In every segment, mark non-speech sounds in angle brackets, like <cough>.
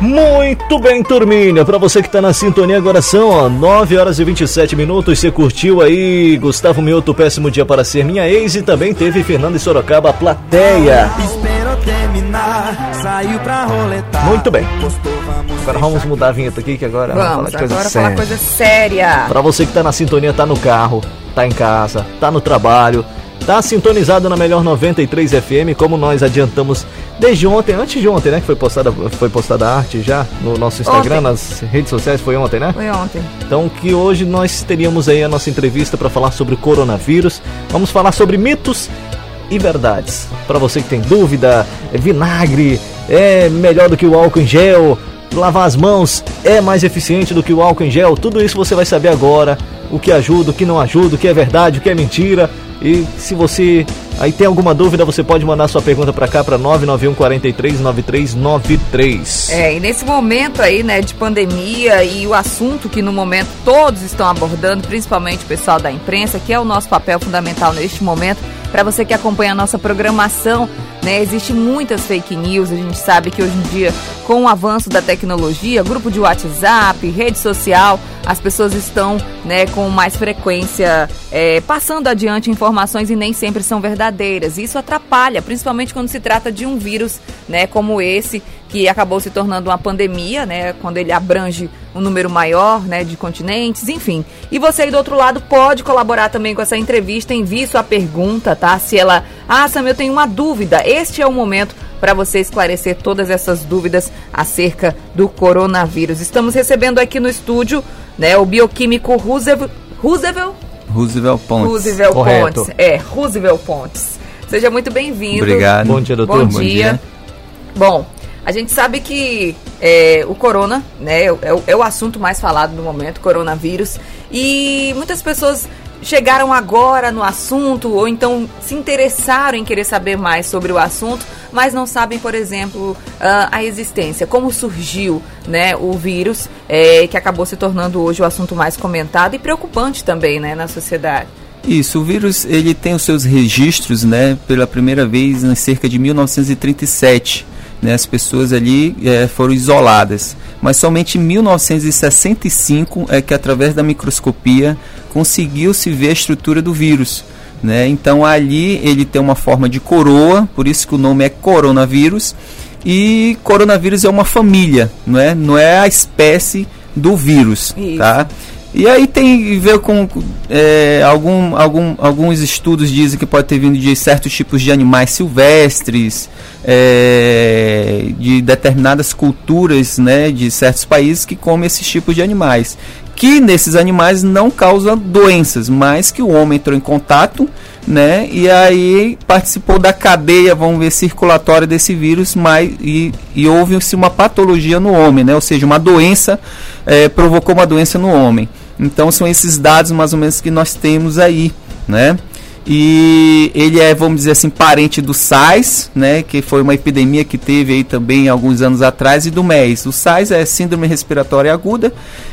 Muito bem, turminha. Para você que tá na sintonia, agora são ó, 9 horas e 27 minutos. Você curtiu aí Gustavo Mioto, Péssimo Dia para Ser Minha Ex. E também teve Fernando e Sorocaba, Plateia. Muito bem. Agora vamos mudar a vinheta aqui, que agora vamos, vamos falar de coisa agora séria. falar coisa séria. Pra você que tá na sintonia, tá no carro, tá em casa, tá no trabalho Tá sintonizado na melhor 93 FM, como nós adiantamos desde ontem, antes de ontem, né? Que foi postada, foi postada a arte já no nosso Instagram, ontem. nas redes sociais, foi ontem, né? Foi ontem. Então que hoje nós teríamos aí a nossa entrevista para falar sobre o coronavírus. Vamos falar sobre mitos e verdades. Para você que tem dúvida, é vinagre é melhor do que o álcool em gel, lavar as mãos é mais eficiente do que o álcool em gel. Tudo isso você vai saber agora. O que ajuda, o que não ajuda, o que é verdade, o que é mentira. E se você aí tem alguma dúvida, você pode mandar sua pergunta para cá para 991 43 9393. É, e nesse momento aí, né, de pandemia e o assunto que no momento todos estão abordando, principalmente o pessoal da imprensa, que é o nosso papel fundamental neste momento, para você que acompanha a nossa programação, né, existe muitas fake news, a gente sabe que hoje em dia, com o avanço da tecnologia, grupo de WhatsApp, rede social, as pessoas estão né, com mais frequência é, passando adiante informações e nem sempre são verdadeiras. Isso atrapalha, principalmente quando se trata de um vírus né, como esse, que acabou se tornando uma pandemia, né, quando ele abrange um número maior né, de continentes, enfim. E você aí do outro lado pode colaborar também com essa entrevista, envie sua pergunta, tá? Se ela, ah, Sam, eu tenho uma dúvida, este é o momento para você esclarecer todas essas dúvidas acerca do coronavírus. Estamos recebendo aqui no estúdio né, o bioquímico Roosevelt. Roosevelt? Roosevelt Pontes. Roosevelt Correto. Pontes. É, Roosevelt Pontes. Seja muito bem-vindo. Obrigado. Bom dia, doutor. Bom, Bom dia. Bom, a gente sabe que é, o corona, né, é, é, o assunto mais falado no momento, coronavírus. E muitas pessoas chegaram agora no assunto ou então se interessaram em querer saber mais sobre o assunto, mas não sabem, por exemplo, a existência, como surgiu né, o vírus, é, que acabou se tornando hoje o assunto mais comentado e preocupante também né, na sociedade. Isso, o vírus ele tem os seus registros, né, pela primeira vez em cerca de 1937. Né, as pessoas ali é, foram isoladas, mas somente em 1965 é que através da microscopia conseguiu-se ver a estrutura do vírus. Né? Então ali ele tem uma forma de coroa, por isso que o nome é coronavírus. E coronavírus é uma família, não é? Não é a espécie do vírus, isso. tá? E aí tem ver com é, algum, algum, alguns estudos dizem que pode ter vindo de certos tipos de animais silvestres, é, de determinadas culturas, né, de certos países que comem esses tipos de animais que nesses animais não causa doenças, mas que o homem entrou em contato, né? E aí participou da cadeia, vamos ver, circulatória desse vírus, mas e, e houve-se uma patologia no homem, né? Ou seja, uma doença é, provocou uma doença no homem. Então são esses dados mais ou menos que nós temos aí, né? E ele é, vamos dizer assim, parente do SARS, né, que foi uma epidemia que teve aí também alguns anos atrás, e do MERS. O SARS é síndrome respiratória aguda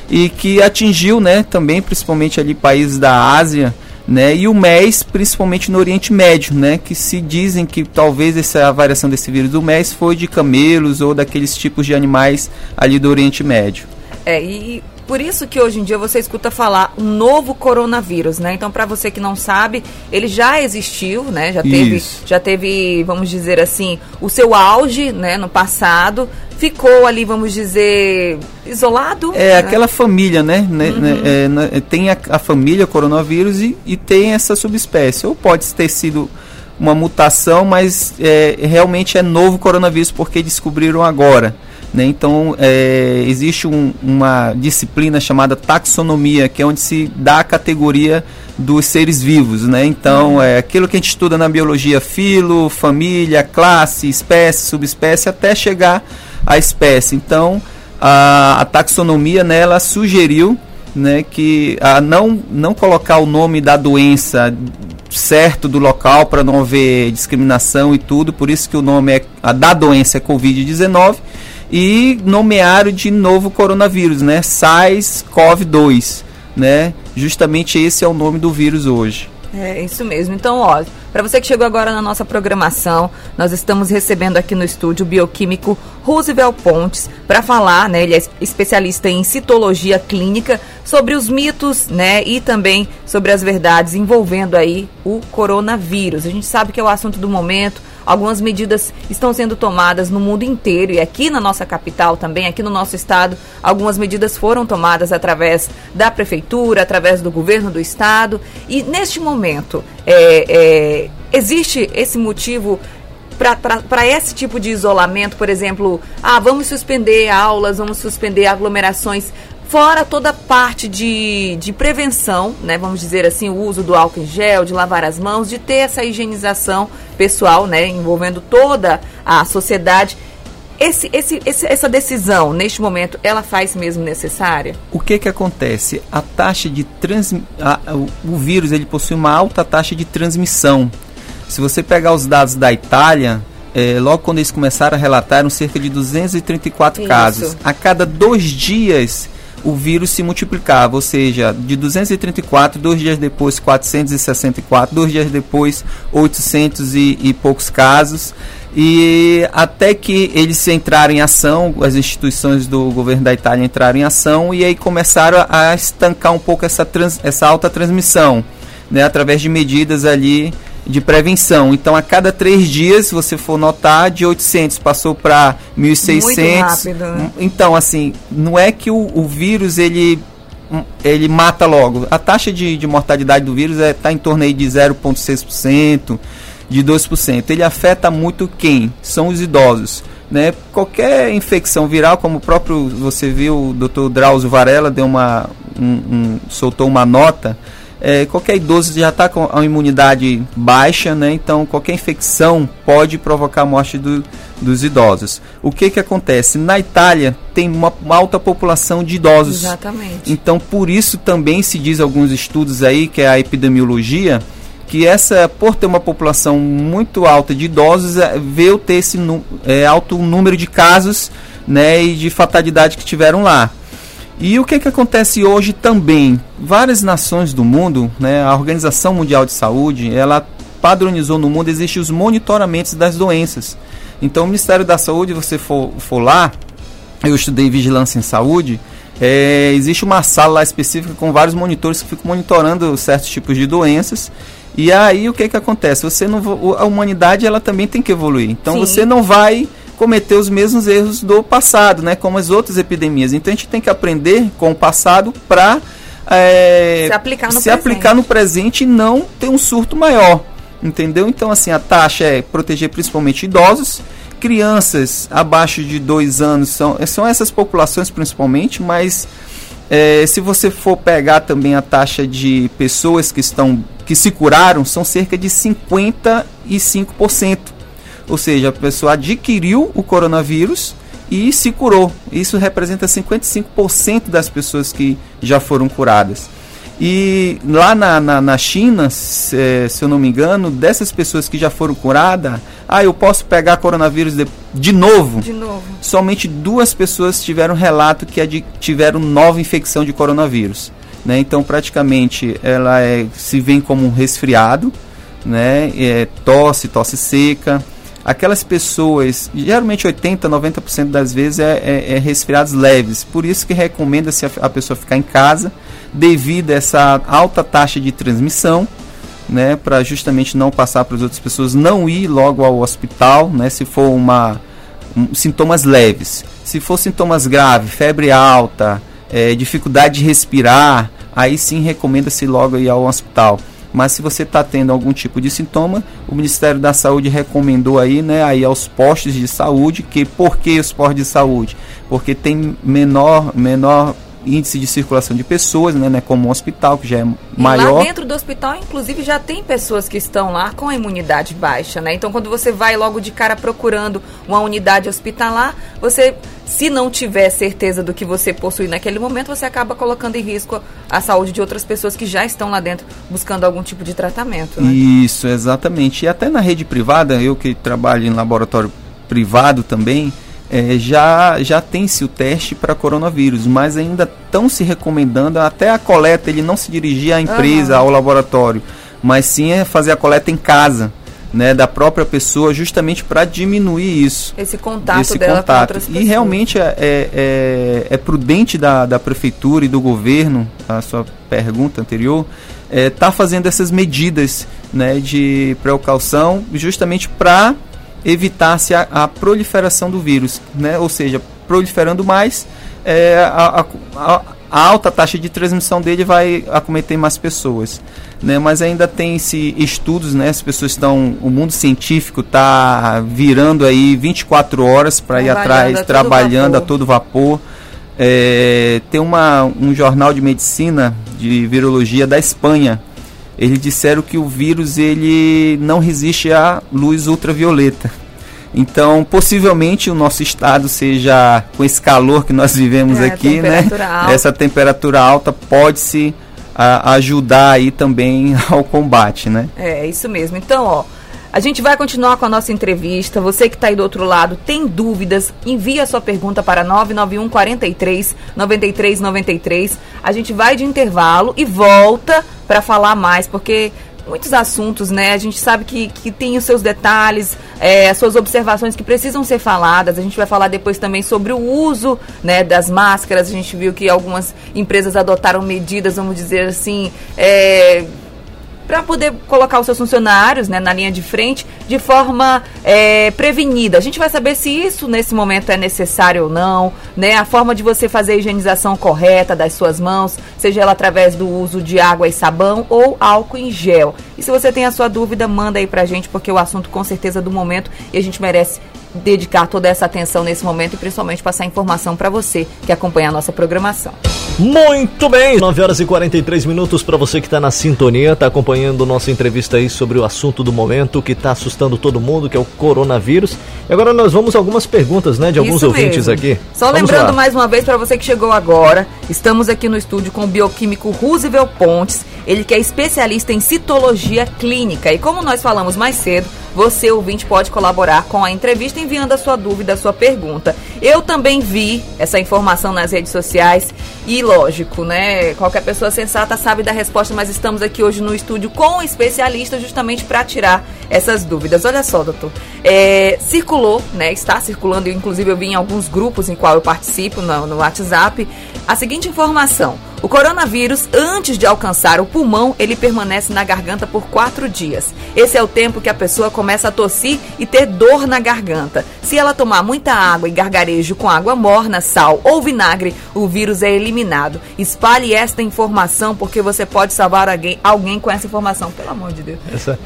e que atingiu, né, também principalmente ali países da Ásia, né, e o MERS principalmente no Oriente Médio, né, que se dizem que talvez essa variação desse vírus do MERS foi de camelos ou daqueles tipos de animais ali do Oriente Médio. É, e por isso que hoje em dia você escuta falar um novo coronavírus, né? Então, para você que não sabe, ele já existiu, né? Já teve, isso. já teve, vamos dizer assim, o seu auge, né, no passado. Ficou ali, vamos dizer, isolado. É né? aquela família, né? né, uhum. né é, né, tem a, a, família coronavírus e, e tem essa subespécie. Ou pode ter sido uma mutação, mas é, realmente é novo coronavírus porque descobriram agora. Né? Então, é, existe um, uma disciplina chamada taxonomia, que é onde se dá a categoria dos seres vivos. Né? Então, é aquilo que a gente estuda na biologia, filo, família, classe, espécie, subespécie, até chegar à espécie. Então, a, a taxonomia né, ela sugeriu né, que a não, não colocar o nome da doença certo do local para não haver discriminação e tudo, por isso que o nome é a da doença é Covid-19 e nomearam de novo coronavírus, né? SARS-CoV-2, né? Justamente esse é o nome do vírus hoje. É isso mesmo. Então, ó, para você que chegou agora na nossa programação, nós estamos recebendo aqui no estúdio o bioquímico Roosevelt Pontes para falar, né? Ele é especialista em citologia clínica sobre os mitos, né? E também sobre as verdades envolvendo aí o coronavírus. A gente sabe que é o assunto do momento. Algumas medidas estão sendo tomadas no mundo inteiro e aqui na nossa capital também, aqui no nosso estado, algumas medidas foram tomadas através da prefeitura, através do governo do estado. E neste momento, é, é, existe esse motivo para esse tipo de isolamento, por exemplo, ah, vamos suspender aulas, vamos suspender aglomerações, fora toda a parte de, de prevenção, né, vamos dizer assim, o uso do álcool em gel, de lavar as mãos, de ter essa higienização pessoal, né, envolvendo toda a sociedade. Esse, esse, esse, essa decisão, neste momento, ela faz mesmo necessária? O que que acontece? A taxa de trans... o vírus ele possui uma alta taxa de transmissão. Se você pegar os dados da Itália, é, logo quando eles começaram a relatar, eram cerca de 234 Isso. casos. A cada dois dias o vírus se multiplicava, ou seja, de 234, dois dias depois 464, dois dias depois 800 e, e poucos casos, e até que eles entraram em ação, as instituições do governo da Itália entraram em ação e aí começaram a estancar um pouco essa, trans, essa alta transmissão, né, através de medidas ali de prevenção. Então, a cada três dias, se você for notar, de 800 passou para 1.600. Muito rápido, né? Então, assim, não é que o, o, vírus ele, ele mata logo. A taxa de, de mortalidade do vírus está é, tá em torno aí de 0,6%, de 2%. Ele afeta muito quem? São os idosos. Né? Qualquer infecção viral, como o próprio você viu, o Dr. Drauzio Varela deu uma, um, um, soltou uma nota é, qualquer idoso já está com a imunidade baixa, né? Então qualquer infecção pode provocar a morte do, dos idosos. O que que acontece? Na Itália tem uma, uma, alta população de idosos. Exatamente. Então por isso também se diz alguns estudos aí que é a epidemiologia que essa por ter uma população muito alta de idosos é, veio ter esse é, alto número de casos, né, e de fatalidade que tiveram lá. E o que, que acontece hoje também? Várias nações do mundo, né, a Organização Mundial de Saúde, ela padronizou no mundo, existem os monitoramentos das doenças. Então, o Ministério da Saúde, você for, for lá, eu estudei vigilância em saúde, é, existe uma sala lá específica com vários monitores que ficam monitorando certos tipos de doenças. E aí o que que acontece? Você não, a humanidade ela também tem que evoluir. Então Sim. você não vai cometer os mesmos erros do passado, né? Como as outras epidemias. Então a gente tem que aprender com o passado para é, se, aplicar no, se aplicar no presente e não ter um surto maior. Entendeu? Então, assim, a taxa é proteger principalmente idosos, crianças abaixo de dois anos, são, são essas populações principalmente, mas é, se você for pegar também a taxa de pessoas que estão que se curaram, são cerca de 55%. Ou seja, a pessoa adquiriu o coronavírus e se curou. Isso representa 55% das pessoas que já foram curadas. E lá na, na, na China, se, se, eu não me engano, dessas pessoas que já foram curadas, ah, eu posso pegar coronavírus de, de novo? De novo. Somente duas pessoas tiveram relato que ad, tiveram nova infecção de coronavírus. Né? Então, praticamente, ela é, se vê como um resfriado, né? É, tosse, tosse seca, aquelas pessoas, geralmente 80, 90% das vezes é, é, é, resfriados leves. Por isso que recomenda-se a, a, pessoa ficar em casa, devido a essa alta taxa de transmissão, né, para justamente não passar para as outras pessoas, não ir logo ao hospital, né, se for uma um, sintomas leves. Se for sintomas graves, febre alta, é, dificuldade de respirar, aí sim recomenda-se logo ir ao hospital. Mas se você está tendo algum tipo de sintoma, o Ministério da Saúde recomendou aí, né, aí aos postos de saúde, que por que os postos de saúde? Porque tem menor, menor índice de circulação de pessoas, né, né, como um hospital que já é maior. lá dentro do hospital, inclusive, já tem pessoas que estão lá com a imunidade baixa, né? Então, quando você vai logo de cara procurando uma unidade hospitalar, você, se não tiver certeza do que você possui naquele momento, você acaba colocando em risco a saúde de outras pessoas que já estão lá dentro buscando algum tipo de tratamento. Né? Isso, exatamente. E até na rede privada, eu que trabalho em laboratório privado também, é, já, já tem-se o teste para coronavírus, mas ainda estão se recomendando até a coleta, ele não se dirigir à empresa, uhum. ao laboratório, mas sim é fazer a coleta em casa. Né, da própria pessoa justamente para diminuir isso. Esse contato esse dela contato. com outras pessoas. E realmente é, é, é, é, prudente da, da prefeitura e do governo, a sua pergunta anterior, está é, tá fazendo essas medidas né, de precaução justamente para evitar-se a, a, proliferação do vírus. Né? Ou seja, proliferando mais, é, a, a, a alta taxa de transmissão dele vai acometer mais pessoas. Né? Mas ainda tem esse estudos, né? As pessoas estão, o mundo científico está virando aí 24 horas para ir atrás, a trabalhando vapor. a todo vapor. É, tem uma, um jornal de medicina, de virologia da Espanha. Eles disseram que o vírus ele não resiste à luz ultravioleta. Então, possivelmente o nosso estado seja com esse calor que nós vivemos é, aqui, né? Alta. Essa temperatura alta pode se a, ajudar aí também <laughs> ao combate, né? É, isso mesmo. Então, ó, a gente vai continuar com a nossa entrevista. Você que está aí do outro lado, tem dúvidas, envie a sua pergunta para 991 43 93 93. A gente vai de intervalo e volta para falar mais, porque muitos assuntos, né? A gente sabe que, que tem os seus detalhes, é, as suas observações que precisam ser faladas. A gente vai falar depois também sobre o uso né, das máscaras. A gente viu que algumas empresas adotaram medidas, vamos dizer assim, é, para poder colocar os seus funcionários né, na linha de frente de forma é, prevenida. A gente vai saber se isso nesse momento é necessário ou não, né? A forma de você fazer a higienização correta das suas mãos, seja ela através do uso de água e sabão ou álcool em gel. E se você tem a sua dúvida, manda aí pra gente, porque o assunto com certeza do momento e a gente merece dedicar toda essa atenção nesse momento e principalmente passar informação para você que acompanha a nossa programação. Muito bem, 9 horas e 43 minutos para você que está na sintonia, está acompanhando nossa entrevista aí sobre o assunto do momento que está assustando todo mundo, que é o coronavírus. E agora nós vamos a algumas perguntas, né, de alguns Isso ouvintes mesmo. aqui. Só vamos lembrando lá. mais uma vez para você que chegou agora, estamos aqui no estúdio com o bioquímico Roosevelt Pontes, ele que é especialista em citologia clínica. E como nós falamos mais cedo, você, ouvinte, pode colaborar com a entrevista enviando a sua dúvida, a sua pergunta. Eu também vi essa informação nas redes sociais e, lógico, né? Qualquer pessoa sensata sabe da resposta, mas estamos aqui hoje no estúdio com um especialista justamente para tirar essas dúvidas. Olha só, doutor. É, circulou, né? Está circulando, inclusive eu vi em alguns grupos em qual eu participo no, no WhatsApp, a seguinte informação. O coronavírus, antes de alcançar o pulmão, ele permanece na garganta por quatro dias. Esse é o tempo que a pessoa começa a tossir e ter dor na garganta. Se ela tomar muita água e gargarejo com água morna, sal ou vinagre, o vírus é eliminado. Espalhe esta informação porque você pode salvar alguém, alguém com essa informação, pelo amor de Deus. Essa...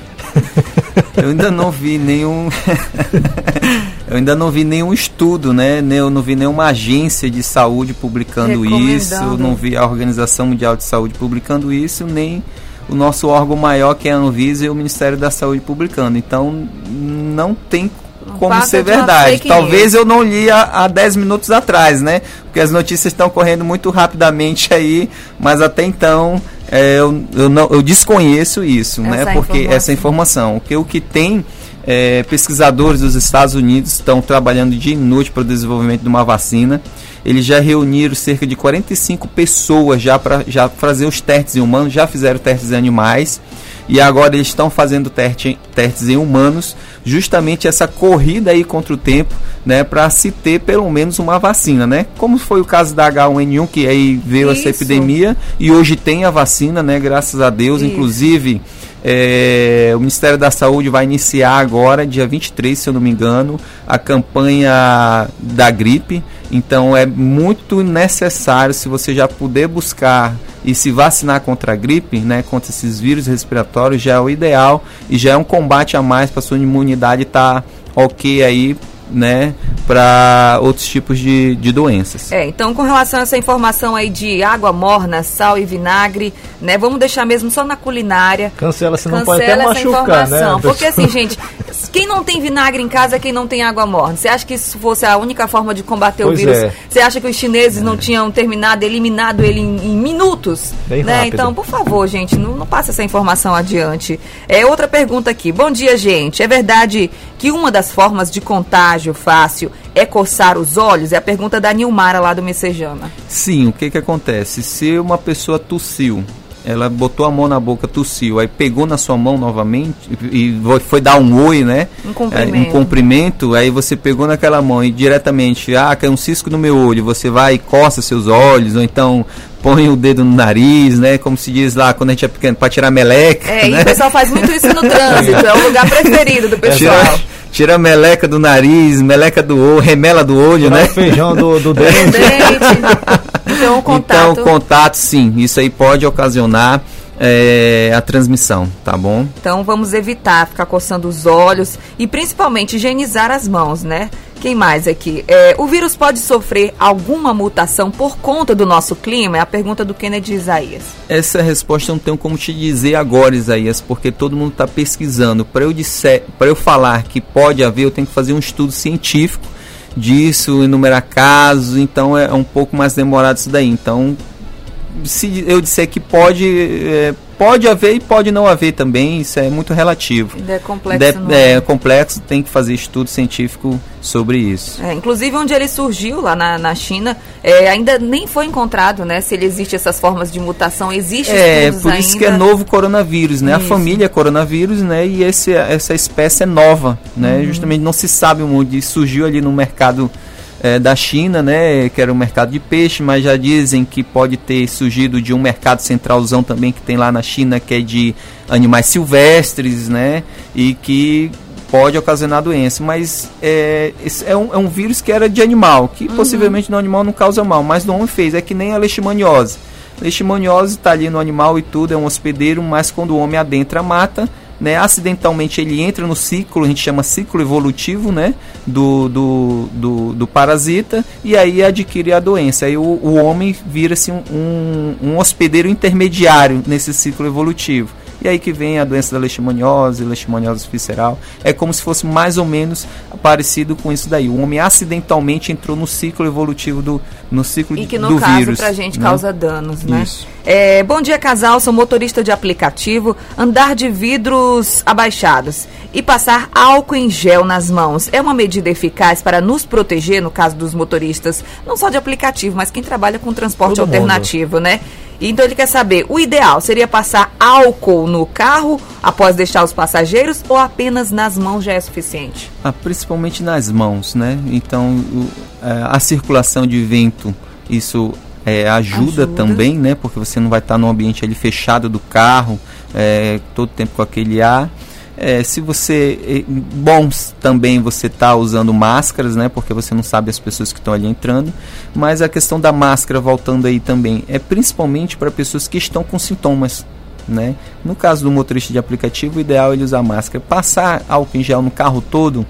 Eu ainda não vi nenhum. <laughs> eu ainda não vi nenhum estudo, né? Eu não vi nenhuma agência de saúde publicando isso, não vi a Organização Mundial de Saúde publicando isso, nem o nosso órgão maior, que é a Anvisa, e o Ministério da Saúde publicando. Então, não tem como ser verdade. Talvez eu não li há 10 minutos atrás, né? Porque as notícias estão correndo muito rapidamente aí, mas até então é, eu, eu, não, eu desconheço isso, né? essa né? Porque informação. essa informação. Porque o que tem é, pesquisadores dos Estados Unidos estão trabalhando dia e noite para o desenvolvimento de uma vacina. Eles já reuniram cerca de 45 pessoas já para já fazer os testes em humanos, já fizeram testes em animais e agora eles estão fazendo teste, testes em humanos, justamente essa corrida aí contra o tempo, né, para se ter pelo menos uma vacina, né? Como foi o caso da H1N1 que aí veio Isso. essa epidemia e hoje tem a vacina, né, graças a Deus, Isso. inclusive é, o Ministério da Saúde vai iniciar agora, dia 23, se eu não me engano, a campanha da gripe. Então é muito necessário, se você já puder buscar e se vacinar contra a gripe, né, contra esses vírus respiratórios, já é o ideal e já é um combate a mais para sua imunidade estar tá ok aí né, para outros tipos de, de doenças. É, então com relação a essa informação aí de água morna, sal e vinagre, né, vamos deixar mesmo só na culinária. Cancela, senão Cancela pode até machucar, né? Porque <laughs> assim, gente, quem não tem vinagre em casa é quem não tem água morna. Você acha que isso fosse a única forma de combater pois o vírus? É. Você acha que os chineses é. não tinham terminado, eliminado ele em, em minutos? Bem né? Rápido. Então, por favor, gente, não, não passe essa informação adiante. É outra pergunta aqui. Bom dia, gente. É verdade que uma das formas de contágio fácil é coçar os olhos? É a pergunta da Nilmara lá do Messejana. Sim, o que que acontece? Se uma pessoa tossiu ela botou a mão na boca, tossiu, aí pegou na sua mão novamente e foi dar um oi, né? Um cumprimento. um cumprimento, aí você pegou naquela mão e diretamente, ah, caiu um cisco no meu olho, você vai e coça seus olhos, ou então põe o dedo no nariz, né? Como se diz lá quando a gente é pequeno, para tirar meleca. É, né? e o pessoal faz muito isso no trânsito, é o lugar preferido do pessoal. Tira, tira a meleca do nariz, meleca do olho, remela do olho, Tirar né? o feijão do, do <laughs> dente. Dente. Então, o contato. Então, contato, sim, isso aí pode ocasionar é, a transmissão, tá bom? Então vamos evitar ficar coçando os olhos e principalmente higienizar as mãos, né? Quem mais aqui? É, o vírus pode sofrer alguma mutação por conta do nosso clima? É a pergunta do Kennedy Isaías. Essa resposta eu não tenho como te dizer agora, Isaías, porque todo mundo está pesquisando. Para eu, disser, eu falar que pode haver, eu tenho que fazer um estudo científico disso, enumerar casos, então é um pouco mais demorado isso daí. Então, se eu disser que pode, é, pode haver e pode não haver também, isso é muito relativo. Ainda é complexo. De, não é complexo, tem que fazer estudo científico sobre isso. É, inclusive onde ele surgiu lá na, na China, é, ainda nem foi encontrado, né? Se ele existe essas formas de mutação, existe É, por ainda. isso que é novo coronavírus, né? Isso. A família é coronavírus, né? E esse, essa espécie é nova, né? Uhum. Justamente não se sabe onde surgiu ali no mercado é, da China, né? Que era um mercado de peixe, mas já dizem que pode ter surgido de um mercado centralzão também que tem lá na China, que é de animais silvestres, né? E que pode ocasionar doença, mas é, é, um, é um vírus que era de animal, que possivelmente no animal não causa mal, mas no homem fez, é que nem a leishmaniose. Leishmaniose está ali no animal e tudo, é um hospedeiro, mas quando o homem adentra a mata, né, acidentalmente ele entra no ciclo, a gente chama ciclo evolutivo, né, do, do, do, do parasita, e aí adquire a doença. Aí o, o homem vira-se um, um, um hospedeiro intermediário nesse ciclo evolutivo. E aí que vem a doença da leishmaniose, leishmaniose visceral. É como se fosse mais ou menos parecido com isso daí. O homem acidentalmente entrou no ciclo evolutivo do no ciclo E que do no caso vírus. pra gente né? causa danos, né? Isso. É, bom dia, casal. Sou motorista de aplicativo. Andar de vidros abaixados e passar álcool em gel nas mãos é uma medida eficaz para nos proteger, no caso dos motoristas, não só de aplicativo, mas quem trabalha com transporte Todo mundo. alternativo, né? Então ele quer saber, o ideal seria passar álcool no carro após deixar os passageiros ou apenas nas mãos já é suficiente? Ah, principalmente nas mãos, né? Então é, a circulação de vento, isso é, ajuda, Ajuda. também, né? Porque você não vai estar no ambiente ali fechado do carro, é, todo tempo com aquele ar. É, se você é, bom também você tá usando máscaras, né? Porque você não sabe as pessoas que estão ali entrando. Mas a questão da máscara voltando aí também é principalmente para pessoas que estão com sintomas. Né? No caso do motorista de aplicativo, o ideal é ele usar máscara. Passar álcool em gel no carro todo,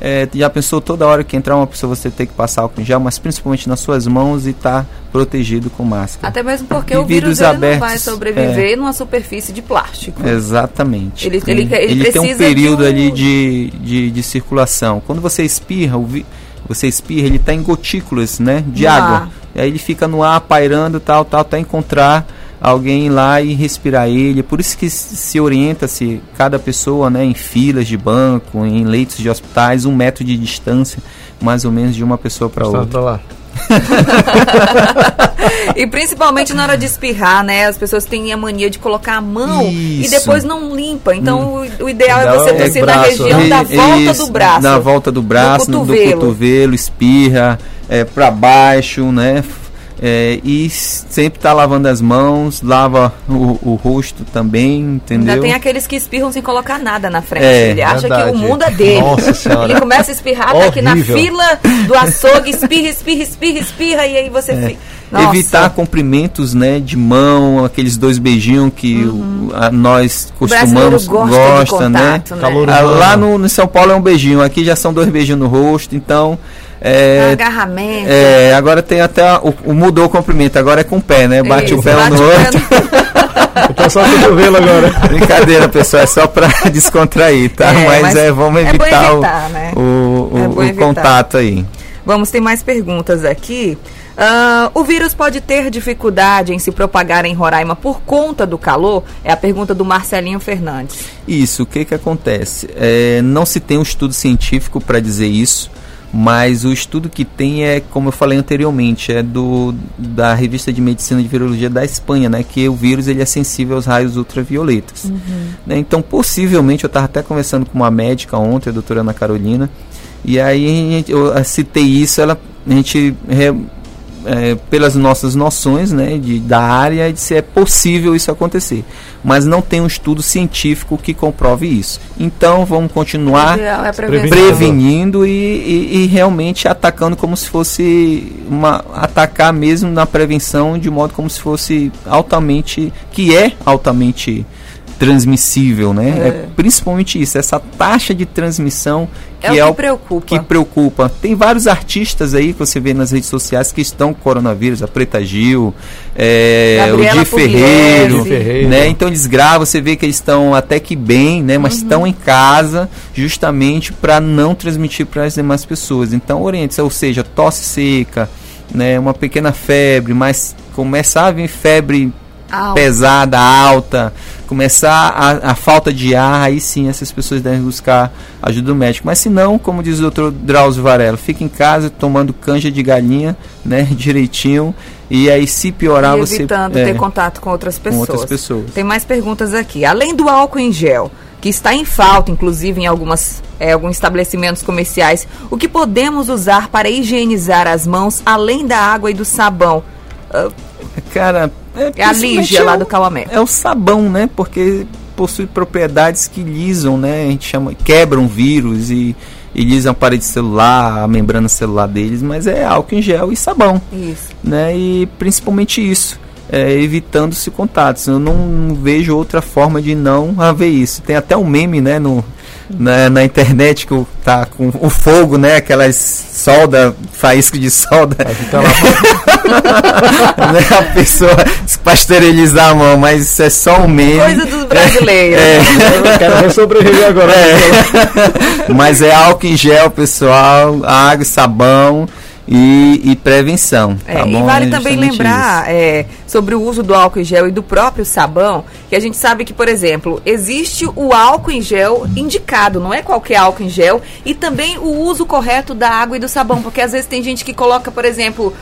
é, já pensou toda hora que entrar uma pessoa você ter que passar álcool em gel, mas principalmente nas suas mãos e estar protegido com máscara. Até mesmo porque E o vírus ele não vai abertos, sobreviver numa superfície de plástico. Exatamente. Ele- Tem- ele- ele tem um período de um- ali de, de, de circulação. Quando você espirra, vi- você espirra, ele está em gotículas, né, de No água. ar. E aí ele fica no ar pairando, tal, tal, até encontrar alguém lá e respirar ele. Por isso que se se orienta-se cada pessoa, né, em filas de banco, em leitos de hospitais, um metro de distância, mais ou menos de uma pessoa para Tá outra. pra lá. <laughs> E principalmente na hora de espirrar, né? As pessoas têm a mania de colocar a mão e Isso. depois não limpa. Então o, o ideal é você é o tossir na região E- da volta isso, do braço. Na volta do braço, Do no- do cotovelo. cotovelo, espirra, é, para baixo, né? É, e sempre tá lavando as mãos, lava o, o rosto também, entendeu? Ainda tem aqueles que espirram sem colocar nada na frente. É, Ele acha que o mundo é dele. Ele começa a espirrar, tá aqui na fila do açougue, espirra, espirra, espirra, espirra, e aí você fica. Nossa. É. Evitar cumprimentos, né, de mão, aqueles dois beijinhos que o- a- nós Uhum. O costumamos gosta, de né? contato, né? Calor Ah. Lá no, no São Paulo é um beijinho, aqui já são dois beijinhos no rosto, então é, Agarramento. É, agora tem até a- o, o mudou o comprimento, agora é com o pé, né? Bate Isso, o pé um bate no o outro. <laughs> o cotovelo agora. Brincadeira, pessoal, é só pra <laughs> descontrair, tá? É, mas, mas é, vamos é bom evitar, evitar, né? o, o, É o evitar. contato aí. Vamos, tem mais perguntas aqui. Ah, o vírus pode ter dificuldade em se propagar em Roraima por conta do calor? É a pergunta do Marcelinho Fernandes. Isso, o que que acontece? É, não se tem um estudo científico para dizer isso, Mas o estudo que tem é, como eu falei anteriormente, é do da revista de medicina de virologia da Espanha, né, que o vírus ele é sensível aos raios ultravioletas. Uhum. Né, então, possivelmente, eu estava até conversando com uma médica ontem, a doutora Ana Carolina, e aí eu citei isso, ela, a gente é, pelas nossas noções né, de, da área de se é possível isso acontecer. Mas não tem um estudo científico que comprove isso. Então vamos continuar é prevenindo e, e, e, realmente atacando como se fosse uma atacar mesmo na prevenção de modo como se fosse altamente que é altamente transmissível, né? É. é. principalmente isso, essa taxa de transmissão que é, o que, é o preocupa. que preocupa. Tem vários artistas aí que você vê nas redes sociais que estão com coronavírus, a Preta Gil, é, o Di Ferreiro, Ferreiro, né? Então eles gravam, você vê que eles estão até que bem, né? Mas uhum. estão em casa justamente para não transmitir para as demais pessoas. Então oriente, ou seja, tosse seca, né? Uma pequena febre, mas começar a vir febre alta. pesada, alta, começar a, a, falta de ar, aí sim essas pessoas devem buscar ajuda do médico. Mas se não, como diz o doutor Drauzio Varela, fica em casa tomando canja de galinha, né, <laughs> direitinho, e aí se piorar e você... evitando é, ter contato com outras pessoas. Com outras pessoas. Tem mais perguntas aqui. Além do álcool em gel, que está em falta, inclusive em algumas, é, alguns estabelecimentos comerciais, o que podemos usar para higienizar as mãos, além da água e do sabão? Uh, Cara, é, é a Lígia lá do Calamé. É o sabão, né? Porque possui propriedades que lisam, né? A gente chama, quebram vírus e, lisam a parede celular, a membrana celular deles, mas é álcool em gel e sabão. Isso. Né? E principalmente isso. É, evitando-se contatos. Eu não, não, vejo outra forma de não haver isso. Tem até um meme, né, no, na, na internet que tá com o fogo, né? Aquelas solda, faísca de solda. <laughs> Né, a pessoa se pasteurizar a mão, mas isso é só um meme. Coisa dos brasileiros. É, é. quero sobreviver agora. É. <laughs> mas é álcool em gel, pessoal, água e sabão e, e prevenção. É, tá e vale também lembrar é, sobre o uso do álcool em gel e do próprio sabão, que a gente sabe que, por exemplo, existe o álcool em gel indicado, não é qualquer álcool em gel, e também o uso correto da água e do sabão, porque às vezes tem gente que coloca, por exemplo,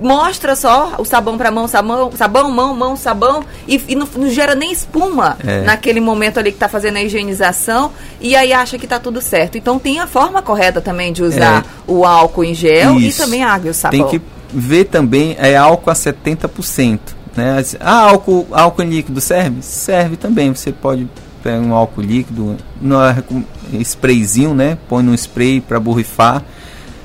mostra só o sabão para mão, sabão, sabão, mão, mão, sabão e, e não, não, gera nem espuma é. naquele momento ali que está fazendo a higienização e aí acha que está tudo certo. Então tem a forma correta também de usar é. o álcool em gel Isso. e também a água e o sabão. Tem que ver também é álcool a 70%. Né? Ah, álcool, álcool em líquido serve? Serve também. Você pode pegar um álcool líquido, no sprayzinho, né? Põe no spray para borrifar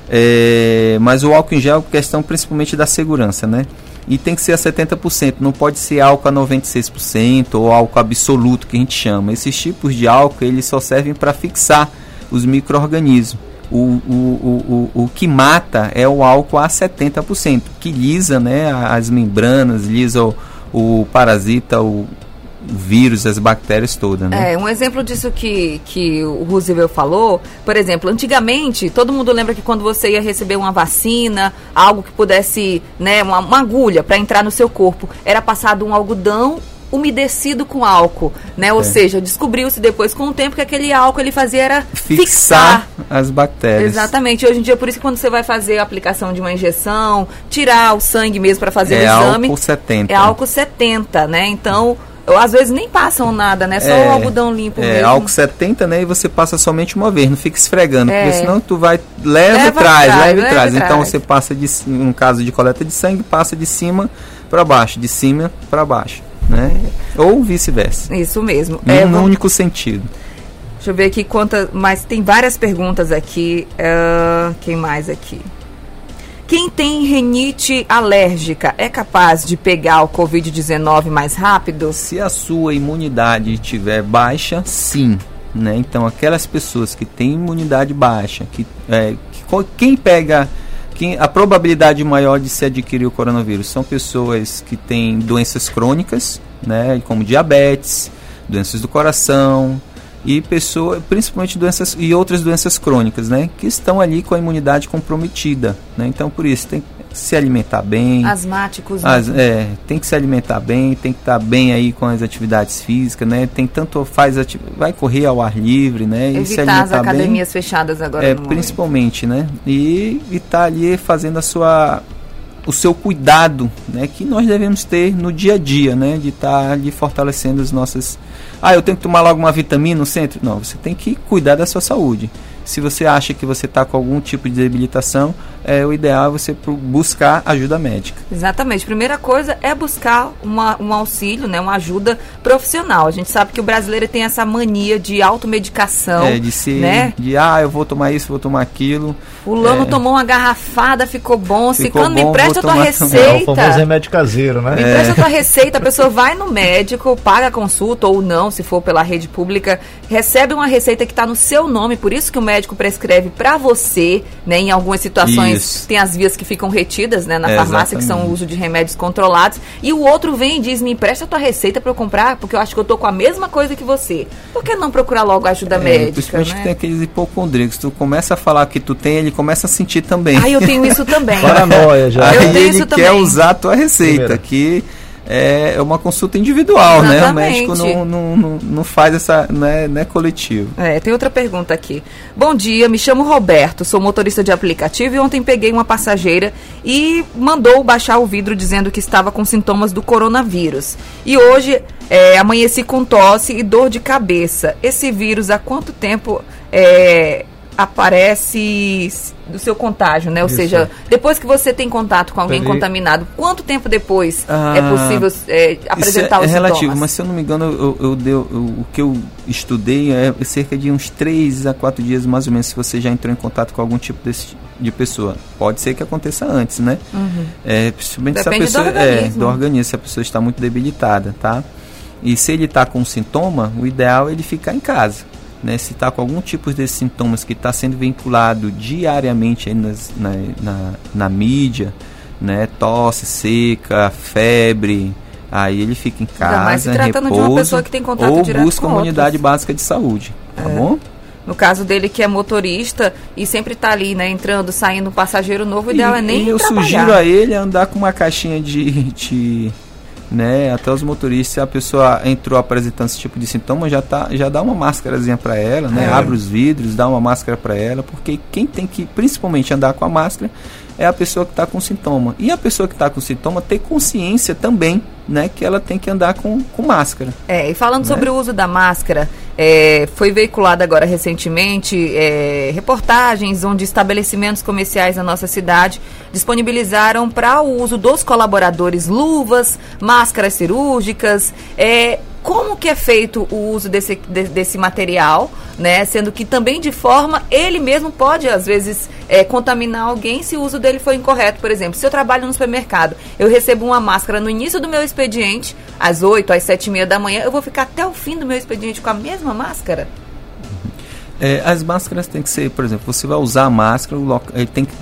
é, mas o álcool em gel é questão principalmente da segurança, né? E tem que ser a 70%, não pode ser álcool a 96% ou álcool absoluto que a gente chama. Esses tipos de álcool eles só servem para fixar os micro-organismos. O, o, o, o, que mata é o álcool a 70%, que lisa né, as membranas, lisa o, o parasita, o, vírus, as bactérias todas, né? É, um exemplo disso que, que o Roosevelt falou, por exemplo, antigamente, todo mundo lembra que quando você ia receber uma vacina, algo que pudesse, né, uma, uma agulha para entrar no seu corpo, era passado um algodão umedecido com álcool, né? Ou é. seja, descobriu-se depois com o tempo que aquele álcool ele fazia era fixar, fixar, as bactérias. Exatamente. Hoje em dia, por isso que quando você vai fazer a aplicação de uma injeção, tirar o sangue mesmo para fazer é o exame, álcool 70. é álcool 70, né? Então, às vezes nem passam nada, né? Só é, o algodão limpo é, mesmo. álcool 70, né? E você passa somente uma vez, não fica esfregando, é. porque senão tu vai, leva, leva e traz, leva, leva e traz. Então você passa de, um caso de coleta de sangue, passa de cima para baixo, de cima para baixo, né? Ou vice-versa. Isso mesmo. Num é, vamos... único sentido. Deixa eu ver aqui quantas, mas tem várias perguntas aqui. Uh, quem mais aqui? Quem tem renite alérgica é capaz de pegar o Covid-19 mais rápido? Se a sua imunidade estiver baixa, sim. Né? Então, aquelas pessoas que têm imunidade baixa, que, é, que quem pega quem, a probabilidade maior de se adquirir o coronavírus são pessoas que têm doenças crônicas, né, como diabetes, doenças do coração, e pessoas, principalmente doenças e outras doenças crônicas, né, que estão ali com a imunidade comprometida, né? Então por isso tem que se alimentar bem. Asmáticos. Né? As, é, tem que se alimentar bem, tem que estar bem aí com as atividades físicas, né? Tem tanto faz ati vai correr ao ar livre, né? Evitar e se alimentar as academias bem, fechadas agora. É, principalmente, momento. né? E estar tá ali fazendo a sua o seu cuidado, né, que nós devemos ter no dia a dia, né, de estar tá ali fortalecendo as nossas. Ah, eu tenho que tomar logo uma vitamina no centro? Não, você tem que cuidar da sua saúde. Se você acha que você está com algum tipo de debilitação, é, o ideal é você buscar ajuda médica. Exatamente. Primeira coisa é buscar uma, um auxílio, né, uma ajuda profissional. A gente sabe que o brasileiro tem essa mania de automedicação. É, de ser, né? de ah, eu vou tomar isso, vou tomar aquilo. O Lano é, tomou uma garrafada, ficou bom. Ficou Ciclano, bom, me presta a tua receita. É o famoso remédio caseiro, né? Me é. presta a tua receita, a pessoa vai no médico, paga a consulta ou não, se for pela rede pública, recebe uma receita que está no seu nome, por isso que o médico prescreve para você, né? Em algumas situações isso. tem as vias que ficam retidas, né, na é, farmácia, exatamente. que são o uso de remédios controlados, e o outro vem e diz: "Me empresta a tua receita para eu comprar, porque eu acho que eu tô com a mesma coisa que você". Por que não procurar logo ajuda é, médica, Principalmente né? tem aqueles hipocondríacos, tu começa a falar que tu tem, ele começa a sentir também. Ah, eu tenho isso <laughs> também. Paranoia já. Aí eu tenho ele isso quer também. usar a tua receita, Primeiro. que é uma consulta individual, Exatamente. né? O médico não, não, não, não faz essa, né, não é coletivo. É, tem outra pergunta aqui. Bom dia, me chamo Roberto, sou motorista de aplicativo e ontem peguei uma passageira e mandou baixar o vidro dizendo que estava com sintomas do coronavírus. E hoje é, amanheci com tosse e dor de cabeça. Esse vírus há quanto tempo é, aparece do seu contágio, né? Ou Isso. seja, depois que você tem contato com alguém contaminado, quanto tempo depois ah, é possível é, apresentar é, os é relativo, sintomas? mas se eu não me engano, eu, eu, eu, eu, o que eu estudei é cerca de uns 3 a 4 dias mais ou menos se você já entrou em contato com algum tipo desse, de pessoa. Pode ser que aconteça antes, né? Uhum. É, principalmente Depende se a pessoa do organismo. É, do organismo, se a pessoa está muito debilitada, tá? E se ele está com sintoma, o ideal é ele ficar em casa né, se está com algum tipo de sintomas que está sendo vinculado diariamente nas, na, na, na, mídia, né, tosse seca, febre, aí ele fica em casa, repouso, ou busca uma unidade básica de saúde, tá é. bom? No caso dele que é motorista e sempre está ali, né, entrando, saindo um passageiro novo, o ideal e, é nem e eu trabalhar. sugiro a ele andar com uma caixinha de, de né? Até os motoristas, se a pessoa entrou apresentando esse tipo de sintoma, já, tá, já dá uma máscarazinha para ela, né? É. Abre os vidros, dá uma máscara para ela, porque quem tem que principalmente andar com a máscara é a pessoa que está com sintoma. E a pessoa que está com sintoma ter consciência também, né, que ela tem que andar com, com máscara. É, e falando né? sobre o uso da máscara, é, foi veiculada agora recentemente é, reportagens onde estabelecimentos comerciais na nossa cidade disponibilizaram para o uso dos colaboradores luvas, máscaras cirúrgicas, é, como que é feito o uso desse, de, desse material, né? Sendo que também de forma ele mesmo pode às vezes é, contaminar alguém se o uso dele for incorreto. Por exemplo, se eu trabalho no supermercado, eu recebo uma máscara no início do meu expediente, às 8, às 7 e meia da manhã, eu vou ficar até o fim do meu expediente com a mesma máscara? É, as máscaras têm que ser, por exemplo, você vai usar a máscara, ele tem que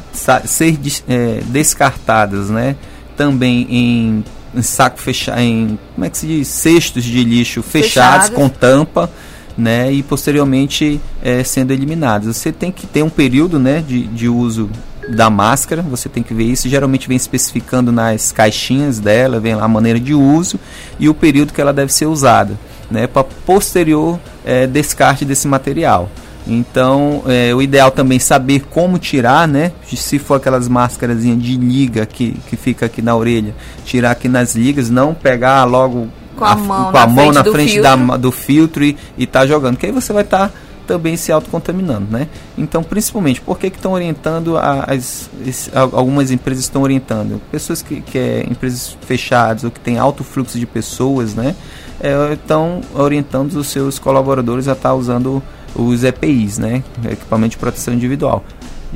ser é, descartadas, né? Também em em saco fechado, em como é que se diz, cestos de lixo fechados, com tampa, né, e posteriormente é, sendo eliminados. Você tem que ter um período, né, de, de uso da máscara, você tem que ver isso. Geralmente vem especificando nas caixinhas dela, vem lá a maneira de uso e o período que ela deve ser usada, né, para posterior é, descarte desse material. Então, é, o ideal também é saber como tirar, né? Se for aquelas máscaras de liga que, que fica aqui na orelha, tirar aqui nas ligas, não pegar logo com a, a mão, com a na, mão frente na frente da, do filtro e estar tá jogando, que aí você vai estar tá também se autocontaminando, né? Então, principalmente, por que estão orientando as, as, algumas empresas estão orientando pessoas que, que é empresas fechadas ou que tem alto fluxo de pessoas, né? É, estão orientando os seus colaboradores a estar tá usando os EPIs, né? Equipamento de proteção individual.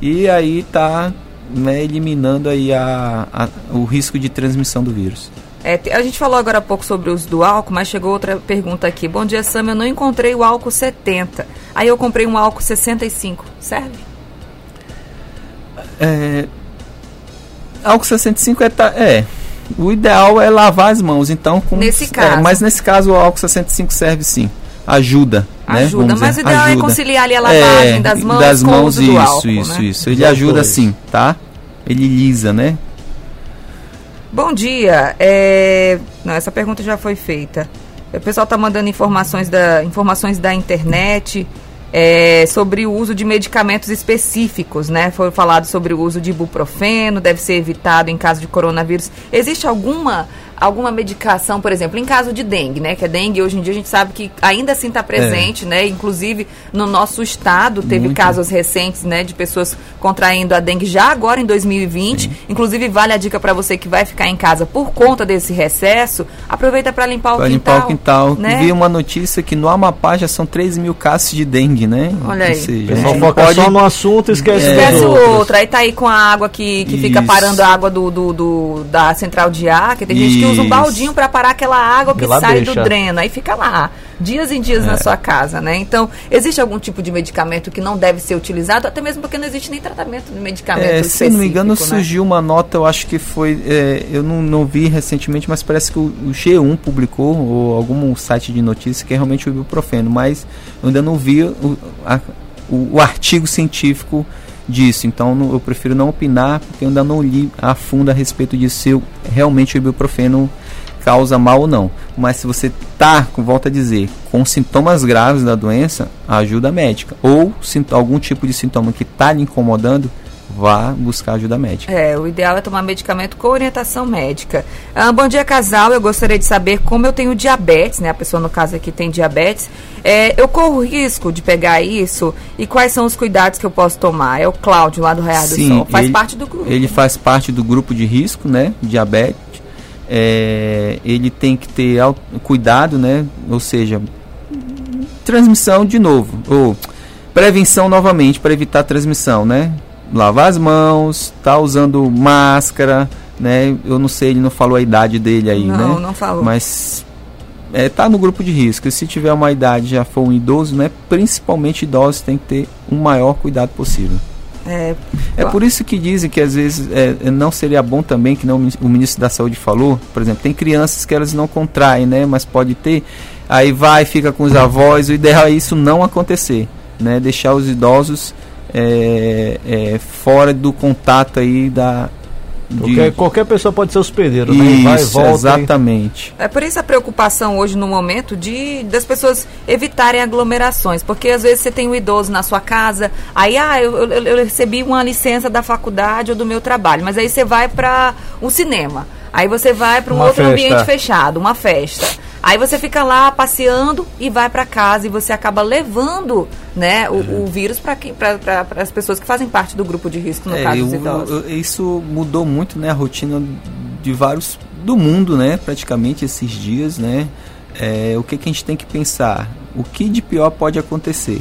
E aí está né, eliminando aí a, a, o risco de transmissão do vírus. É, a gente falou agora há pouco sobre o uso do álcool, mas chegou outra pergunta aqui. Bom dia, Sam. Eu não encontrei o álcool 70. Aí eu comprei um álcool 65. Serve? É, álcool 65 é, é. O ideal é lavar as mãos, então. Com, nesse é, caso. mas nesse caso o álcool 65 serve sim. Ajuda Né? Ajuda, Vamos mas o dizer, ideal é ajuda. conciliar ali a lavagem É, das mãos das com o mãos, uso do isso, álcool, isso, né? isso. Ele ajuda sim, tá? Ele lisa, né? Bom dia. É... Não, essa pergunta já foi feita. O pessoal está mandando informações da, informações da internet é, sobre o uso de medicamentos específicos, né? Foi falado sobre o uso de ibuprofeno, deve ser evitado em caso de coronavírus. Existe alguma alguma medicação, por exemplo, em caso de dengue, né? Que a dengue hoje em dia a gente sabe que ainda assim está presente, né? Inclusive no nosso estado teve Muito. casos recentes, né, de pessoas contraindo a dengue já agora em 2020. Inclusive vale a dica para você que vai ficar em casa por conta desse recesso, aproveita para limpar o Para quintal. limpar o quintal. né? Vi uma notícia que no Amapá já são 13 mil casos de dengue, né? Olha aí. Seja, O pessoal não foca pode- só no assunto e esquece É. Esquece o outro, aí tá aí com a água que, que fica Isso. parando a água do, do, do- da central de ar, que tem gente que usa um baldinho para parar aquela água que sai deixa. do dreno, aí fica lá, dias em dias É. na sua casa, né? Então, existe algum tipo de medicamento que não deve ser utilizado, até mesmo porque não existe nem tratamento de medicamento É, se não me engano, né? surgiu uma nota, eu acho que foi. é, eu não, não vi recentemente, mas parece que o, o G1 publicou, ou algum site de notícia, que é realmente o ibuprofeno, mas eu ainda não vi o, a- o- o artigo científico disso, então eu prefiro não opinar, porque eu ainda não li a fundo a respeito disso, se realmente o ibuprofeno causa mal ou não. Mas se você tá, volta a dizer, com sintomas graves da doença, ajuda médica. Ou algum tipo de sintoma que está lhe incomodando, vá buscar ajuda médica. É, o ideal é tomar medicamento com orientação médica. Ah, bom dia, casal. Eu gostaria de saber como eu tenho diabetes, né? A pessoa, no caso aqui, tem diabetes. É, eu corro risco de pegar isso e quais são os cuidados que eu posso tomar? É o Cláudio, lá do Real do Sim, Sol. Faz ele- parte do grupo. Ele faz parte do grupo de risco, né? Diabetes. É, ele tem que ter cuidado, né? Ou seja, transmissão de novo. Ou prevenção novamente para evitar transmissão, né? Lavar as mãos, tá usando máscara, né? Eu não sei, ele não falou a idade dele aí, né? Não, não falou. Mas é, tá no grupo de risco. E se tiver uma idade, já for um idoso, né? Principalmente idosos, tem que ter o maior cuidado possível. É, É por isso que dizem que às vezes é, não seria bom também, que não o ministro da Saúde falou, por exemplo, tem crianças que elas não contraem, né? Mas pode ter, aí vai, fica com os avós, o ideal é isso não acontecer, né? Deixar os idosos é, é, fora do contato aí da. de- Qualquer, qualquer pessoa pode ser hospedeiro, né? E Vai e Isso, volta. e- exatamente. É por isso a preocupação hoje no momento de das pessoas evitarem aglomerações, porque às vezes você tem um idoso na sua casa, aí ah, eu, eu, eu recebi uma licença da faculdade ou do meu trabalho, mas aí você vai para um cinema, aí você vai para um Uma outro festa. ambiente fechado, uma festa. Aí você fica lá passeando e vai para casa e você acaba levando, né, o, o vírus para as pessoas que fazem parte do grupo de risco no É, caso dos idosos. eu- isso mudou muito né, a rotina de vários do mundo, né? Praticamente esses dias, né? É, o que, que a gente tem que pensar? O que de pior pode acontecer?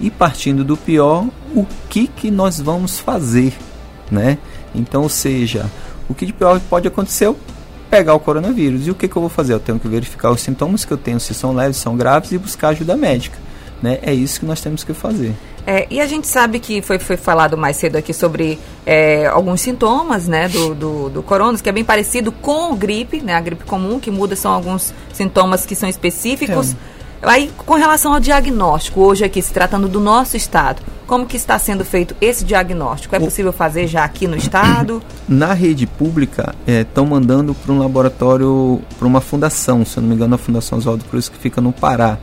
E partindo do pior, o que, que nós vamos fazer, né? Então, ou seja, o que de pior pode acontecer é pegar o coronavírus. E o que, que eu vou fazer? Eu tenho que verificar os sintomas que eu tenho, se são leves, se são graves, e buscar ajuda médica. Né? É isso que nós temos que fazer. É, e a gente sabe que foi, foi falado mais cedo aqui sobre é, alguns sintomas né, do, do, do coronavírus, que é bem parecido com gripe, né, a gripe comum, que muda são alguns sintomas que são específicos. Aí, com relação ao diagnóstico, hoje aqui, se tratando do nosso estado, como que está sendo feito esse diagnóstico? É possível fazer já aqui no estado? <clears throat> Na rede pública, estão mandando para um laboratório, para uma fundação, se eu não me engano, a Fundação Oswaldo Cruz, que fica no Pará.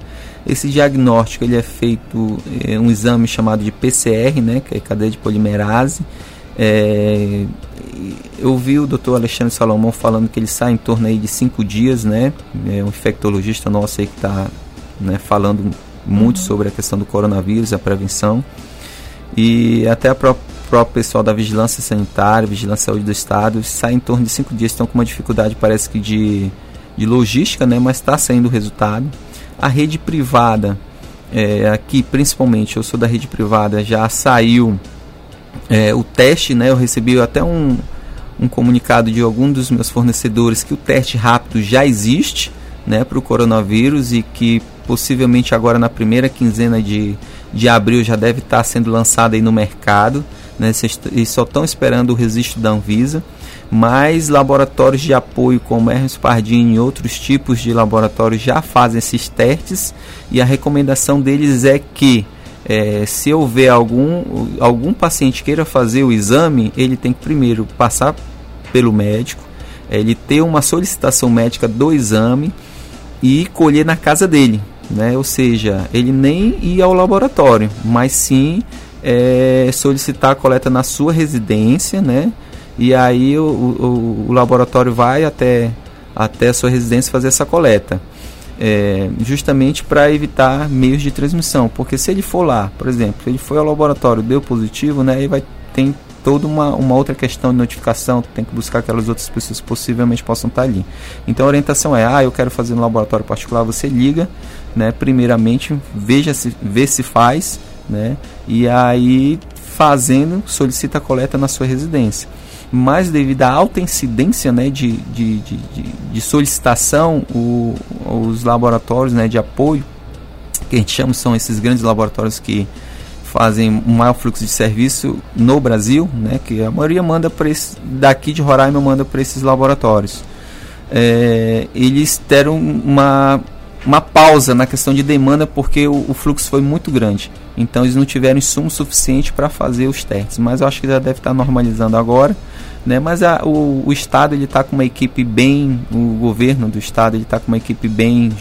Esse diagnóstico ele é feito é, um exame chamado de PCR, né, que é cadeia de polimerase. É, eu vi o Dr. Alexandre Salomão falando que ele sai em torno aí de cinco dias, né? É um infectologista nosso aí que está né, falando muito sobre a questão do coronavírus, a prevenção. E até pró próprio pessoal da Vigilância Sanitária, Vigilância Saúde do Estado, sai em torno de cinco dias, estão com uma dificuldade, parece que de, de logística, né, mas está saindo o resultado. A rede privada, é, aqui principalmente, eu sou da rede privada, já saiu é, o teste, né, eu recebi até um, um comunicado de algum dos meus fornecedores que o teste rápido já existe né, para o coronavírus e que possivelmente agora na primeira quinzena de, de abril já deve estar sendo lançado aí no mercado. Né, eles só estão esperando o registro da Anvisa. mas laboratórios de apoio como Hermes Pardini e outros tipos de laboratórios já fazem esses testes e a recomendação deles é que é, se houver algum, algum paciente queira fazer o exame, ele tem que primeiro passar pelo médico, ele ter uma solicitação médica do exame e colher na casa dele, né? Ou seja, ele nem ir ao laboratório, mas sim é, solicitar a coleta na sua residência, né? E aí o, o, o laboratório vai até, até a sua residência fazer essa coleta. É, justamente para evitar meios de transmissão, porque se ele for lá, por exemplo, ele foi ao laboratório deu positivo, né, aí vai tem toda uma, uma outra questão de notificação, tem que buscar aquelas outras pessoas que possivelmente possam estar ali. Então a orientação é, ah, eu quero fazer no laboratório particular, você liga, né, primeiramente veja se vê se faz, né, e aí fazendo solicita a coleta na sua residência mas devido à alta incidência né, de, de, de, de solicitação, o, os laboratórios né, de apoio, que a gente chama são esses grandes laboratórios que fazem um maior fluxo de serviço no Brasil, né, que a maioria manda para daqui de Roraima manda para esses laboratórios. É, eles deram uma, uma pausa na questão de demanda porque o, o, fluxo foi muito grande. Então eles não tiveram insumo suficiente para fazer os testes. Mas eu acho que já deve estar normalizando agora. Né? Mas a, o, o Estado ele está com uma equipe bem, o governo do Estado ele está com uma equipe bem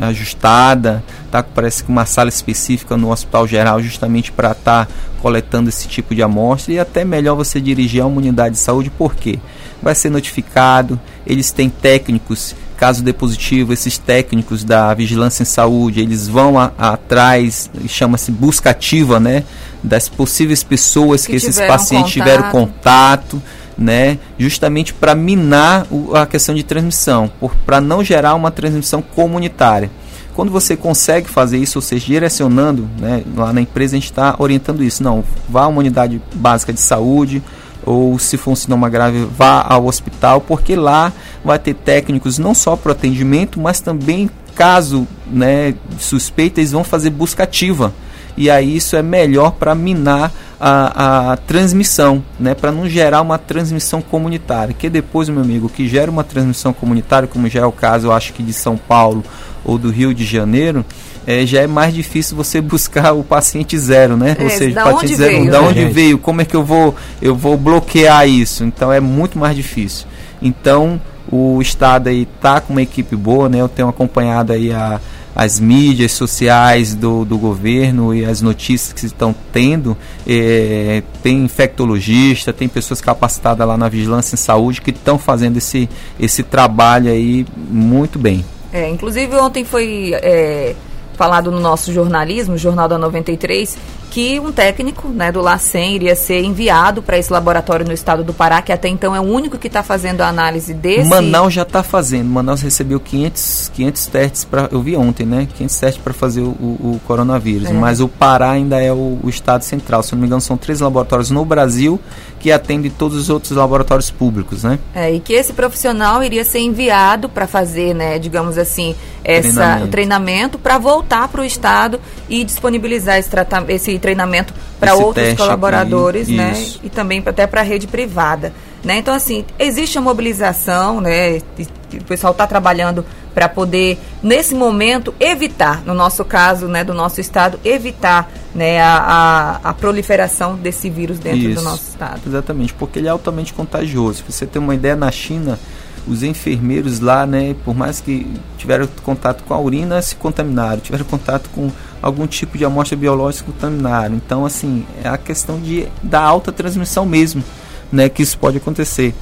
ajustada, tá? Parece que uma sala específica no Hospital Geral justamente para estar tá coletando esse tipo de amostra e até melhor você dirigir a uma unidade de saúde, porque vai ser notificado, eles têm técnicos, caso dê positivo, esses técnicos da vigilância em saúde, eles vão a, a atrás, chama-se busca ativa, né, das possíveis pessoas que, que esses pacientes contato. tiveram contato né, justamente para minar o, a questão de transmissão, para não gerar uma transmissão comunitária. Quando você consegue fazer isso, ou seja, direcionando, né, lá na empresa a gente está orientando isso, não, vá a uma unidade básica de saúde, ou se for um sintoma grave, vá ao hospital, porque lá vai ter técnicos não só para o atendimento, mas também, caso né, suspeita, eles vão fazer busca ativa. E aí isso é melhor para minar a, a transmissão, né, para não gerar uma transmissão comunitária. Que depois, meu amigo, que gera uma transmissão comunitária, como já é o caso, eu acho que de São Paulo ou do Rio de Janeiro, é, já é mais difícil você <laughs> buscar o paciente zero, né? É, Ou seja, o paciente zero, veio, da né? onde veio, como é que eu vou, eu vou bloquear isso? Então é muito mais difícil. Então o Estado aí tá com uma equipe boa, né? Eu tenho acompanhado aí a as mídias sociais do, do governo e as notícias que estão tendo, é, tem infectologista, tem pessoas capacitadas lá na vigilância em saúde que estão fazendo esse, esse trabalho aí muito bem. É, inclusive ontem foi é, falado no nosso jornalismo, Jornal da 93, que um técnico né, do LACEN iria ser enviado para esse laboratório no estado do Pará, que até então é o único que está fazendo a análise desse. Manaus já está fazendo. Manaus recebeu 500, 500 testes para. Eu vi ontem, né? 500 testes para fazer o, o, coronavírus. É. Mas o Pará ainda é o, o, estado central. Se não me engano, são três laboratórios no Brasil que atendem todos os outros laboratórios públicos, né? É, e que esse profissional iria ser enviado para fazer, né, digamos assim, essa, treinamento. o treinamento para voltar para o estado e disponibilizar esse, esse treinamento para outros colaboradores, aqui, né? E também até para a rede privada. Né? Então, assim, existe a mobilização, né? O pessoal está trabalhando para poder, nesse momento, evitar, no nosso caso, né, do nosso estado, evitar né, a, a, a proliferação desse vírus dentro Isso, do nosso estado. Exatamente, porque ele é altamente contagioso. você tem uma ideia, na China, os enfermeiros lá, né, por mais que tiveram contato com a urina, se contaminaram, tiveram contato com algum tipo de amostra biológica, contaminaram. Então, assim, é a questão de, da alta transmissão mesmo, né, que isso pode acontecer.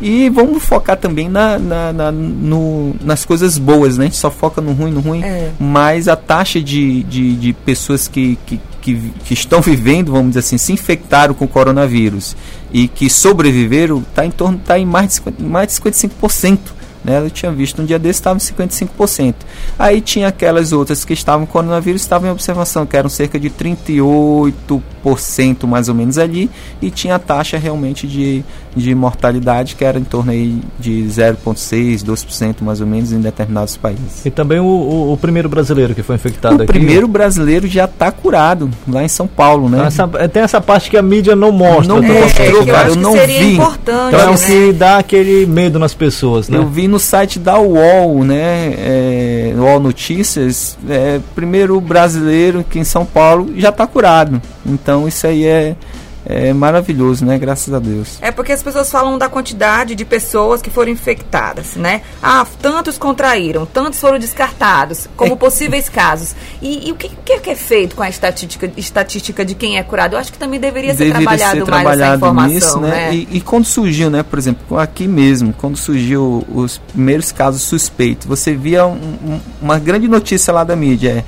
E vamos focar também na, na, na no, nas coisas boas, né? A gente só foca no ruim, no ruim, é. mas a taxa de, de, de pessoas que, que, que, que, estão vivendo, vamos dizer assim, se infectaram com o coronavírus e que sobreviveram, está em torno, está em mais de, 50, mais de 55%. Né? Eu tinha visto um dia desse estava em 55%. Aí tinha aquelas outras que estavam com coronavírus, estavam em observação, que eram cerca de 38% mais ou menos ali, e tinha a taxa realmente de, de mortalidade que era em torno aí de 0,6%, 2% mais ou menos em determinados países. E também o, o, o primeiro brasileiro que foi infectado o aqui. O primeiro brasileiro já está curado lá em São Paulo, né? Essa, tem essa parte que a mídia não mostra. Não mostrou, é, cara, eu, eu não vi. Importante, então é o que dá aquele medo nas pessoas, né? Eu vi no site da UOL, né? É, UOL Notícias, é, primeiro brasileiro que em São Paulo já está curado. Então isso aí é é maravilhoso, né? Graças a Deus. É porque as pessoas falam da quantidade de pessoas que foram infectadas, né? Ah, tantos contraíram, tantos foram descartados, como é. <laughs> possíveis casos. E, e o, que, o, que, é feito com a estatística, estatística de quem é curado? Eu acho que também deveria ser deveria trabalhado, ser trabalhado mais essa informação, nisso, né? né? E, e, quando surgiu, né? Por exemplo, aqui mesmo, quando surgiu os primeiros casos suspeitos, você via um, um, uma grande notícia lá da mídia, é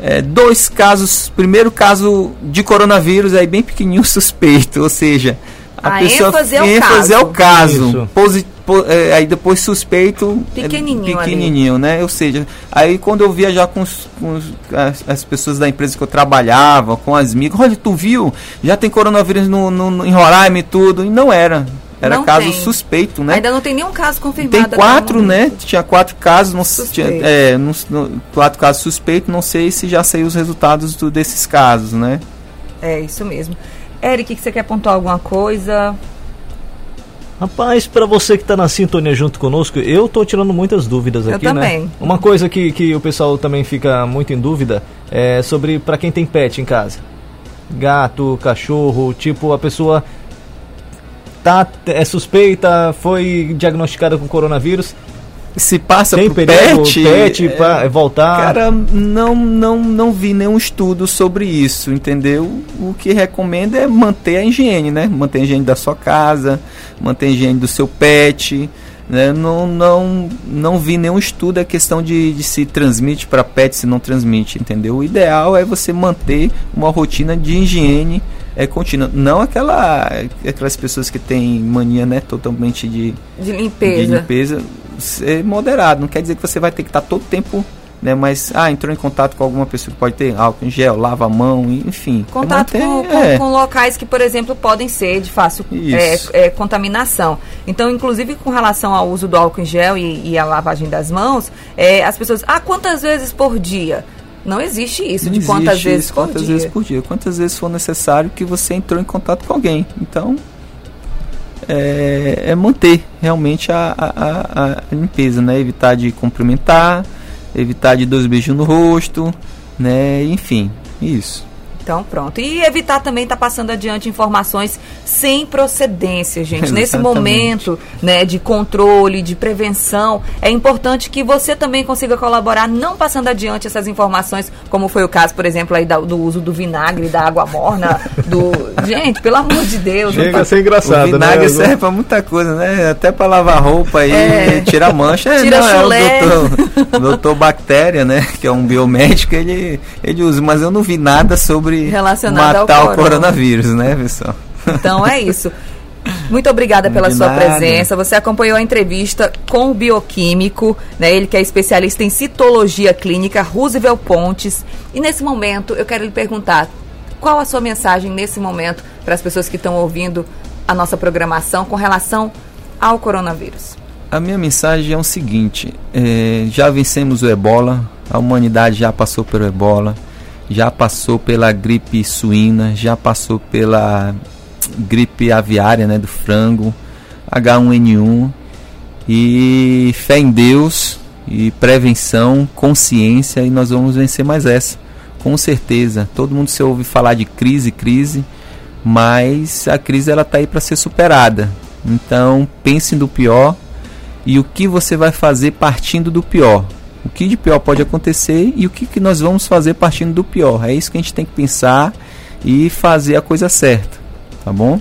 é, dois casos, primeiro caso de coronavírus aí bem pequenininho <laughs> suspeito, ou seja, a, a pessoa ênfase é o caso, é o caso posi, po, é, aí depois suspeito pequenininho, é, pequenininho né? Ou seja, aí quando eu via já com, os, com os, as, as, pessoas da empresa que eu trabalhava, com as amigas, olha, tu viu? Já tem coronavírus no, no, em Roraima e tudo, e não era. Era não caso tem. suspeito, né? Ainda não tem nenhum caso confirmado. Tem quatro, né? Tinha quatro casos, não, tinha, é, no, no, quatro casos suspeitos. Não sei se já saiu os resultados do, desses casos, né? É isso mesmo. Eric, que você quer pontuar alguma coisa? Rapaz, para você que está na sintonia junto conosco, eu estou tirando muitas dúvidas aqui, eu também. né? Uma coisa que, que o pessoal também fica muito em dúvida é sobre para quem tem pet em casa. Gato, cachorro, tipo, a pessoa tá, é suspeita, foi diagnosticada com coronavírus. Se passa Tem pro perigo, pet, pet é, voltar. Cara, não, não, não vi nenhum estudo sobre isso, entendeu? O que recomenda é manter a higiene, né? Manter a higiene da sua casa, manter a higiene do seu pet. Né? Não, não, não vi nenhum estudo a questão de, de se transmite para pet, se não transmite, entendeu? O ideal é você manter uma rotina de higiene é contínua. Não aquela, aquelas pessoas que têm mania né, totalmente de, de limpeza. De limpeza. Ser moderado. Não quer dizer que você vai ter que estar todo tempo né? Mas, ah, entrou em contato com alguma pessoa que pode ter álcool em gel, lava a mão, enfim. É contato é com, com, é. com, locais que, por exemplo, podem ser de fácil é, é, contaminação. Então, inclusive com relação ao uso do álcool em gel e, e a lavagem das mãos, é, as pessoas, ah, quantas vezes por dia? Não existe isso Não de existe quantas vezes isso, por quantas dia. vezes por dia. Quantas vezes for necessário que você entrou em contato com alguém. Então, é, é manter realmente a, a, a, limpeza, né? Evitar de cumprimentar, evitar de dois beijos no rosto, né? Enfim, isso. Então, pronto. E evitar também estar tá passando adiante informações sem procedência, gente. <laughs> Nesse momento né, de controle, de prevenção, é importante que você também consiga colaborar, não passando adiante essas informações, como foi o caso, por exemplo, aí do uso do vinagre, da água morna, <laughs> do. Gente, pelo amor de Deus. Chega a ser engraçado, o vinagre né? serve pra muita coisa, né? Até pra lavar roupa e é. tirar mancha. Tira não, chulé. É o doutor, doutor Bactéria, né? Que é um biomédico, ele, ele usa, mas eu não vi nada sobre sobre Relacionado matar ao o coronavírus, né, pessoal? Então é isso. Muito obrigada pela sua presença. Você acompanhou a entrevista com o bioquímico, né? Ele que é especialista em citologia clínica, Roosevelt Pontes. E nesse momento eu quero lhe perguntar qual a sua mensagem nesse momento para as pessoas que estão ouvindo a nossa programação com relação ao coronavírus. A minha mensagem é o seguinte: é, já vencemos o ebola, a humanidade já passou pelo ebola já passou pela gripe suína, já passou pela gripe aviária, né, do frango, H1N1 e fé em Deus e prevenção, consciência e nós vamos vencer mais essa. Com certeza. Todo mundo se ouve falar de crise, crise, mas a crise ela tá aí para ser superada. Então, pense no pior e o que você vai fazer partindo do pior o que de pior pode acontecer e o que, que nós vamos fazer partindo do pior. É isso que a gente tem que pensar e fazer a coisa certa, tá bom?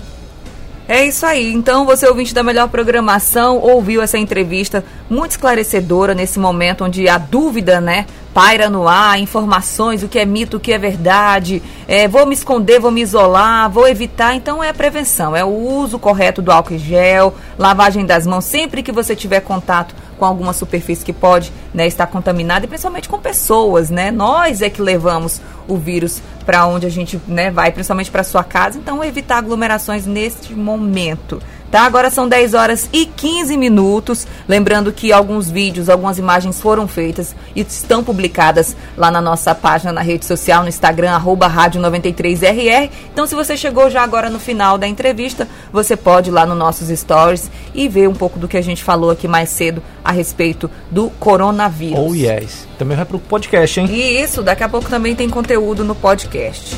É isso aí. Então, você ouvinte da melhor programação, ouviu essa entrevista muito esclarecedora nesse momento onde a dúvida, né, paira no ar, informações, o que é mito, o que é verdade, é, vou me esconder, vou me isolar, vou evitar. Então, é prevenção, é o uso correto do álcool em gel, lavagem das mãos sempre que você tiver contato com alguma superfície que pode né, estar contaminada e principalmente com pessoas, né? Nós é que levamos o vírus para onde a gente né, vai, principalmente para sua casa. Então, evitar aglomerações neste momento. Tá? Agora são 10 horas e 15 minutos. Lembrando que alguns vídeos, algumas imagens foram feitas e estão publicadas lá na nossa página na rede social, no Instagram, arroba rádio 93RR. Então, se você chegou já agora no final da entrevista, você pode ir lá nos nossos stories e ver um pouco do que a gente falou aqui mais cedo a respeito do coronavírus. Oh, yes. Também vai para o podcast, hein? E isso, daqui a pouco também tem conteúdo no podcast.